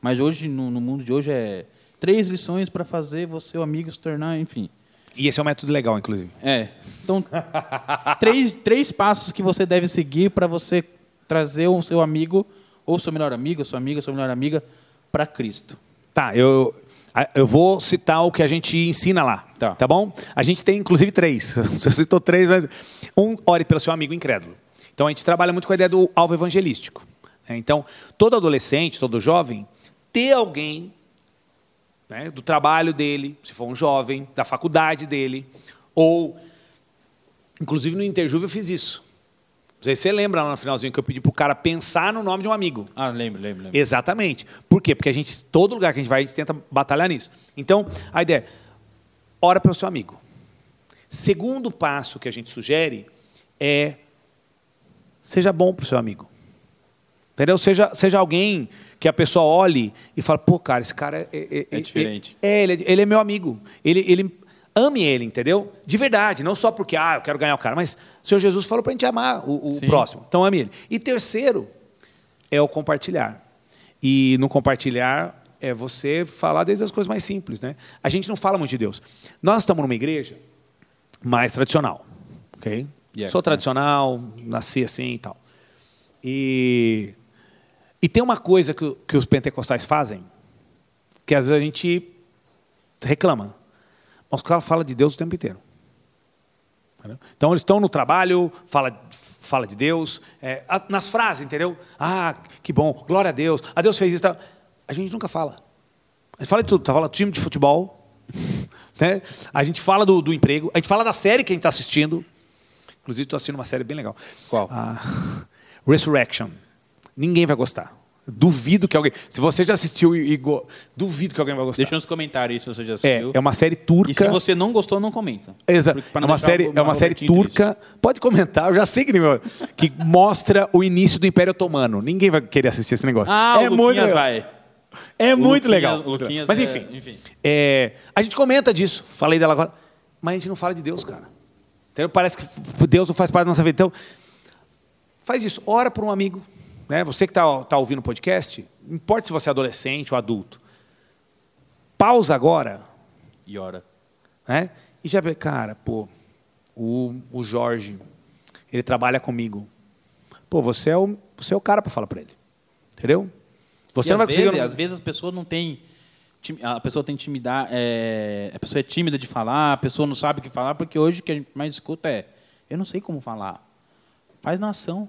Mas hoje, no, no mundo de hoje, é três lições para fazer você, o amigo, se tornar, enfim. E esse é um método legal, inclusive. É. Então, três, três passos que você deve seguir para você trazer o seu amigo, ou seu melhor amigo, sua amiga, sua melhor amiga, para Cristo. Tá, eu, eu vou citar o que a gente ensina lá. Tá. Tá bom? A gente tem, inclusive, três. Você citou três, mas. Um, ore pelo seu amigo incrédulo. Então, a gente trabalha muito com a ideia do alvo evangelístico. Então, todo adolescente, todo jovem, ter alguém né, do trabalho dele, se for um jovem, da faculdade dele, ou. Inclusive no Interjuve eu fiz isso. Não sei se você lembra lá no finalzinho que eu pedi para o cara pensar no nome de um amigo. Ah, lembro, lembro, lembro. Exatamente. Por quê? Porque a gente, todo lugar que a gente vai, a gente tenta batalhar nisso. Então, a ideia é, ora para o seu amigo. Segundo passo que a gente sugere é, seja bom para o seu amigo. Entendeu? Seja, seja alguém que a pessoa olhe e fale, pô, cara, esse cara é... É, É diferente. É, ele, é- ele é meu amigo. Ele, ele ame ele, entendeu? De verdade, não só porque, ah, eu quero ganhar o cara, mas o Senhor Jesus falou para a gente amar o, o próximo. Então, ame ele. E terceiro, é o compartilhar. E no compartilhar é você falar desde as coisas mais simples, né? A gente não fala muito de Deus. Nós estamos numa igreja mais tradicional, ok? Yeah, Sou tradicional, nasci assim e tal. E, e tem uma coisa que, o- que os pentecostais fazem, que às vezes a gente reclama. Mas os caras falam de Deus o tempo inteiro. Então eles estão no trabalho, fala, fala de Deus, é, as- nas frases, entendeu? Ah, que bom, glória a Deus, a Deus fez isso. A gente nunca fala. A gente fala de tudo, fala do time de futebol, né? a gente fala do, do emprego, a gente fala da série que a gente está assistindo. Inclusive, estou assistindo uma série bem legal. Qual? Ah, Resurrection. Ninguém vai gostar. Duvido que alguém. Se você já assistiu e, go- duvido que alguém vai gostar. Deixa nos comentários se você já É, assistiu. é uma série turca. E se você não gostou, não comenta. Exato. É não uma série, o- é uma série turca. Pode comentar, eu já sei que, que mostra o início do Império Otomano. Ninguém vai querer assistir esse negócio. Ah, é o muito legal. vai. É O muito Luquinhas- legal. Luquinhas Mas é- enfim, enfim. é, a gente comenta disso. Falei dela agora. Mas a gente não fala de Deus, cara. Entendeu? Parece que Deus não faz parte da nossa vida. Então, faz isso. Ora por um amigo. Né? Você que está tá ouvindo o podcast, não importa se você é adolescente ou adulto. Pausa agora E ora. né? E já vê, cara, pô, o, o Jorge, ele trabalha comigo. Pô, você é o, você é o cara para falar para ele. Entendeu? Você E não vai conseguir. vezes, às vezes as pessoas não têm. A pessoa tem intimidade. É, a pessoa é tímida de falar, a pessoa não sabe o que falar, porque hoje o que a gente mais escuta é: eu não sei como falar. Faz na ação.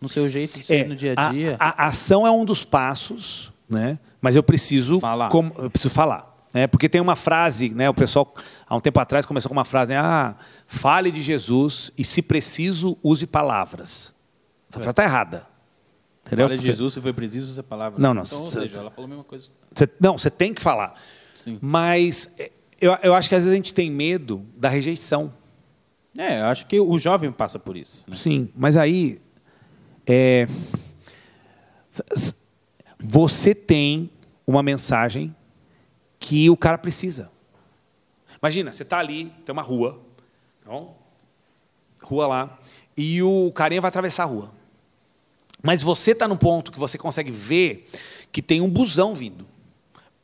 No seu jeito de ser É, no dia a dia. A, a ação é um dos passos, né? Mas eu preciso Falar. como- eu preciso falar, né? Porque tem uma frase, né? O pessoal há um tempo atrás começou com uma frase, né? Ah, fale de Jesus e se preciso use palavras. Essa frase está errada. Entendeu? Fala de Jesus, se foi preciso essa palavra. Não, não, Então, ou cê- seja, ela falou a mesma coisa. Você- não, você tem que falar. Sim. Mas é, eu, eu acho que às vezes a gente tem medo da rejeição. É, eu acho que o jovem passa por isso. né? Sim, mas aí é, você tem uma mensagem que o cara precisa. Imagina, você está ali, tem uma rua, bom? rua lá, e o carinha vai atravessar a rua. Mas você está num ponto que você consegue ver que tem um busão vindo.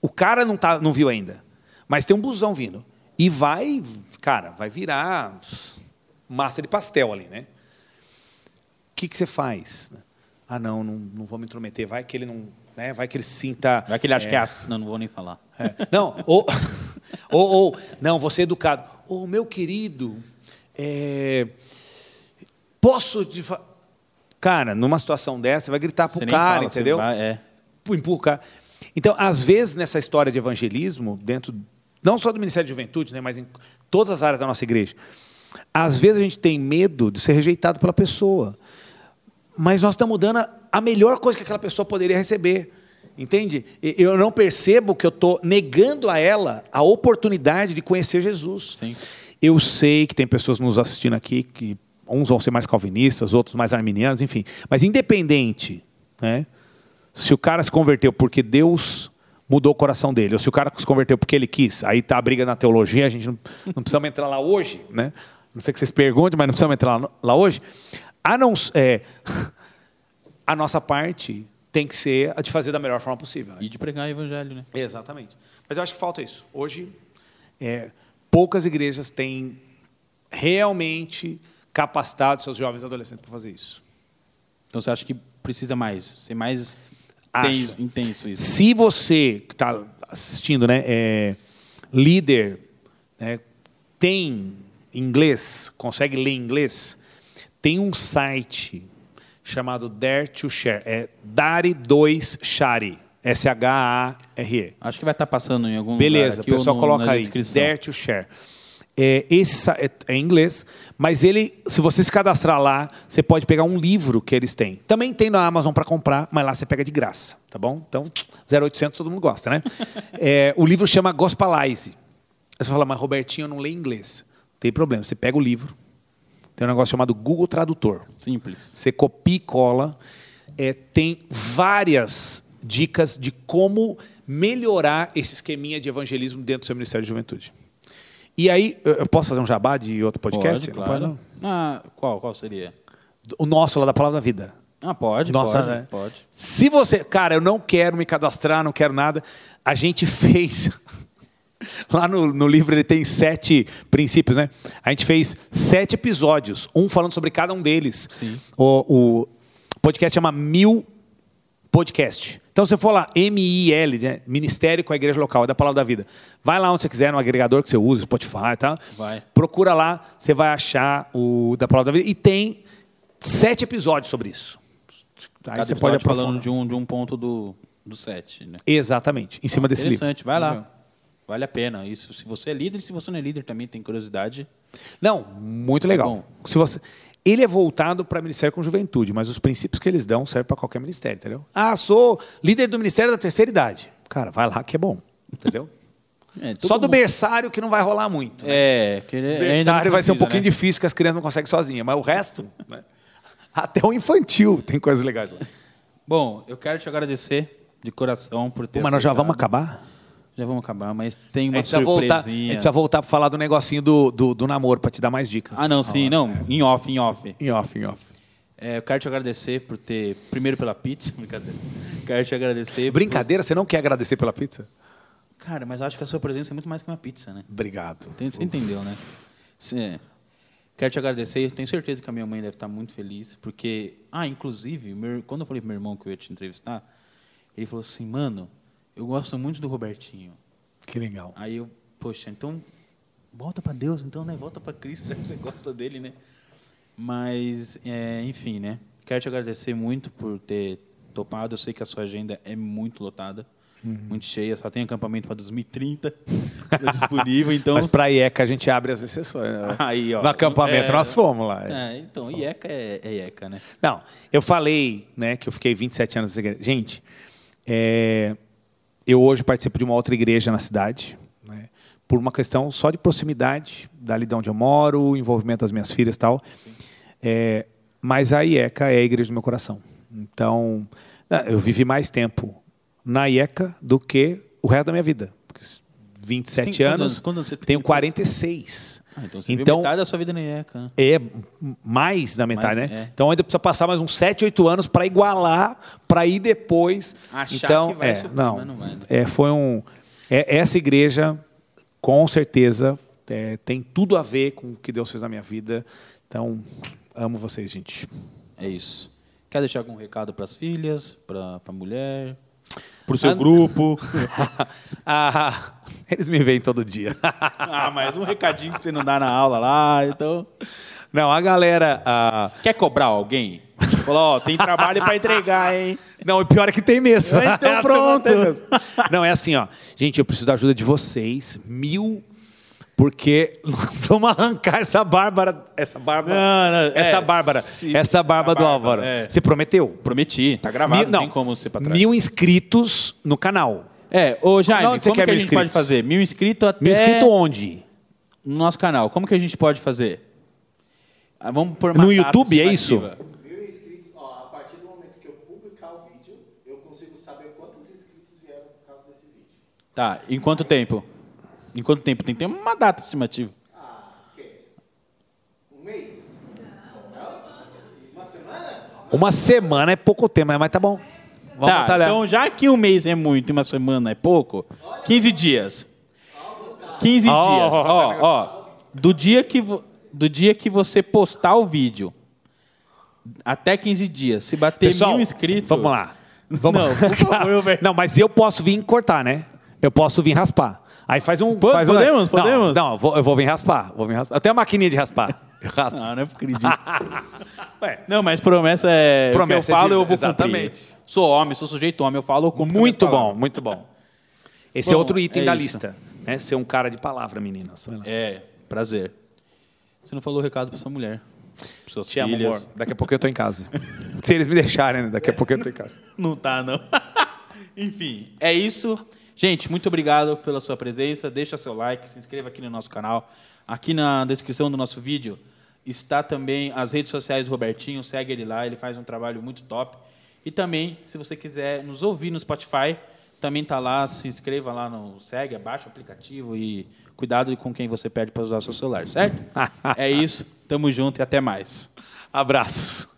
O cara não, tá, não viu ainda, mas tem um busão vindo. E vai, cara, vai virar massa de pastel ali, né? O que, que você faz? Ah, não, não, não vou me intrometer. Vai que ele não, né? Vai que ele se sinta. Vai que ele acha que é. a- Não, não vou nem falar. É. Não, ou, ou, ou, não, você é educado. Ô, meu querido, é, posso te fa... Cara, numa situação dessa, você vai gritar pro Você cara, fala, entendeu? vai- é. Empurra o cara. Então, às vezes, nessa história de evangelismo, dentro não só do Ministério de Juventude, né, mas em todas as áreas da nossa igreja, às vezes a gente tem medo de ser rejeitado pela pessoa. Mas nós estamos dando a- melhor coisa que aquela pessoa poderia receber. Entende? Eu não percebo que eu estou negando a ela a oportunidade de conhecer Jesus. Sim. Eu sei que tem pessoas nos assistindo aqui que uns vão ser mais calvinistas, outros mais arminianos, enfim. Mas independente, né? Se o cara se converteu porque Deus mudou o coração dele, ou se o cara se converteu porque ele quis, aí tá a briga na teologia, a gente não, não precisamos entrar lá hoje, né? Não sei que vocês perguntem, mas não precisamos entrar lá, lá hoje. A, não, é, a nossa parte tem que ser a de fazer da melhor forma possível. né? E de pregar o evangelho, né? Exatamente. Mas eu acho que falta isso. Hoje, é, poucas igrejas têm realmente capacitado seus jovens e adolescentes para fazer isso. Então você acha que precisa mais, ser mais intenso, intenso isso. Se você que está assistindo, né, é líder, né, tem inglês, consegue ler inglês, tem um site chamado Dare to Share, é Dare2Share, S-H-A-R-E. Acho que vai estar passando em algum Beleza, lugar o aqui ou pessoal no- coloca aí. Dare to Share. É, esse é, é em inglês, mas ele, se você se cadastrar lá, você pode pegar um livro que eles têm. Também tem na Amazon para comprar, mas lá você pega de graça, tá bom? Então, 0800 todo mundo gosta, né? É, o livro chama Gospelize. Aí você fala, mas Robertinho, eu não leio inglês. Não tem problema, você pega o livro, tem um negócio chamado Google Tradutor. Simples. Você copia e cola. É, tem várias dicas de como melhorar esse esqueminha de evangelismo dentro do seu Ministério de Juventude. E aí, eu posso fazer um jabá de outro podcast? Pode, Não claro. pode, não? Ah, qual, qual seria? O nosso lá da Palavra da Vida. Ah, pode, Nossa, pode, né? pode. Se você. Cara, eu não quero me cadastrar, não quero nada. A gente fez. Lá no, no livro ele tem sete princípios, né? A gente fez sete episódios, um falando sobre cada um deles. Sim. O, o podcast chama Mil Podcast. Então, se você for lá, M-I-L, né? Ministério com a Igreja Local, é da Palavra da Vida. Vai lá onde você quiser, no agregador que você usa, Spotify e tal. Vai. Procura lá, você vai achar o da Palavra da Vida. E tem sete episódios sobre isso. Aí Cada você pode aprofundar. falando de um, de um ponto do, do set, né? Exatamente, em cima desse livro. Interessante, vai lá. Vale a pena. Isso, se você é líder, se você não é líder também, tem curiosidade. Não, muito legal. Bom. Se você, ele é voltado para ministério com juventude, mas os princípios que eles dão servem para qualquer ministério, entendeu? Ah, sou líder do ministério da terceira idade. Cara, vai lá que é bom, entendeu? É, Só do mundo- berçário que não vai rolar muito. né? É, porque ele berçário vai ser um precisa, pouquinho né? difícil, que as crianças não conseguem sozinhas, mas o resto, né? até o infantil tem coisas legais. lá. Bom, eu quero te agradecer de coração por ter Mas nós já vamos acabar? Já vamos acabar, mas tem A uma gente, vai voltar, a surpresinha. gente vai voltar para falar do negocinho do, do, do namoro, para te dar mais dicas. Ah, não, sim, não. Em off, em off. Em off, em off. É, eu quero te agradecer por ter... Primeiro pela pizza. Brincadeira. Quero te agradecer... por- Brincadeira, você não quer agradecer pela pizza? Cara, mas eu acho que a sua presença é muito mais que uma pizza, né? Obrigado. Você entendeu, né? Sim. Quero te agradecer. Eu tenho certeza que a minha mãe deve estar muito feliz, porque... Ah, inclusive, meu- quando eu falei pro meu irmão que eu ia te entrevistar, Ele falou assim, mano, eu gosto muito do Robertinho. Que legal. Aí eu, poxa, então volta para Deus, então, né? Volta para Cristo, já que você gosta dele, né? Mas, é, enfim, né? Quero te agradecer muito por ter topado. Eu sei que a sua agenda é muito lotada, Uhum. muito cheia. Só tem acampamento para 2030 tá disponível, então... Mas para a IECA a gente abre as exceções. né? Aí, ó. no acampamento É, nós fomos lá. É, então, IECA é, é IECA, né? Não, eu falei né, que eu fiquei 27 anos. Gente, é, eu hoje participo de uma outra igreja na cidade, né, por uma questão só de proximidade, dali de onde eu moro, envolvimento das minhas filhas e tal. É, mas a IECA é a igreja do meu coração. Então, ah, eu vivi mais tempo na IECA do que o resto da minha vida. Porque 27 Tem anos, quantos anos você tem? tenho 46. Ah, então você Então- metade da sua vida na IECA. né? É mais da metade, Mais, né? é. Então ainda precisa passar mais uns 7, 8 anos para igualar, para ir depois. Achar então, que vai é, subir, não, não vai, né? É, foi um. é- essa igreja, com certeza, é, tem tudo a ver com o que Deus fez na minha vida. Então, amo vocês, gente. É isso. Quer deixar algum recado para as filhas, para a mulher, para o seu Ah, grupo? ah, eles me veem todo dia. ah, mas um recadinho que você não dá na aula lá, então... Não, a galera. ah, Quer cobrar alguém? Falou, ó, tem trabalho para entregar, hein? Não, o pior é que tem mesmo. Então pronto. Tem mesmo. Não, é assim, ó. Gente, eu preciso da ajuda de vocês. Mil. Porque nós vamos arrancar essa Bárbara. Essa Bárbara. Não, não, essa é, Bárbara. se- essa Barba essa do Bárbara, Álvaro. é. Você prometeu? Prometi, tá gravado, Mil- não tem como ser para trás. Mil inscritos no canal. É, ô Jaime, você como quer que a gente pode inscritos? fazer? Mil inscritos até Mil inscritos onde? no nosso canal. Como que a gente pode fazer? Ah, vamos por uma No data YouTube, é estimativa. Mil inscritos, ó, a partir do momento que eu publicar o vídeo, eu consigo saber quantos inscritos vieram por causa desse vídeo. Tá, em quanto tempo? Em quanto tempo? Tem que ter uma data estimativa. Ah? Um mês? Não. Uma semana? Uma semana é pouco tempo, mas tá bom. Vamos tá, batalhar. então já que um mês é muito e uma semana é pouco, 15 dias. 15 Ó, dias. ó, Ó, ó, do dia que do dia que você postar o vídeo até 15 dias, se bater Pessoal, mil inscritos. Vamos lá. Vamos Não, por favor. Não, mas eu posso vir cortar, né? Eu posso vir raspar. Aí faz um. Po- faz um- podemos? Não, Podemos? Não, eu vou, eu vou vir raspar. Vou vir raspar. Eu tenho a maquininha de raspar. Eu raspo. Não, não acredito. Ué, Não, mas promessa é. Promessa eu é falo, de- eu vou exatamente. cumprir. Sou homem, sou sujeito homem, eu falo, eu cumpro muito bom, muito bom. Esse é Bom, outro item é da isso. lista. Né? Ser um cara de palavra, meninas. É, prazer. Você não falou o recado pra sua mulher. Suas Te filhas. amor. Daqui a pouco eu tô em casa. Se eles me deixarem, né? Daqui a pouco eu tô em casa. Não tá, não. Enfim, é isso. Gente, muito obrigado pela sua presença. Deixa seu like, se inscreva aqui no nosso canal. Aqui na descrição do nosso vídeo está também as redes sociais do Robertinho. Segue ele lá, ele faz um trabalho muito top. E também, se você quiser nos ouvir no Spotify, também tá lá. Se inscreva lá no segue, abaixa o aplicativo e cuidado com quem você pede para usar o seu celular, certo? é isso. Tamo junto e até mais. Abraço.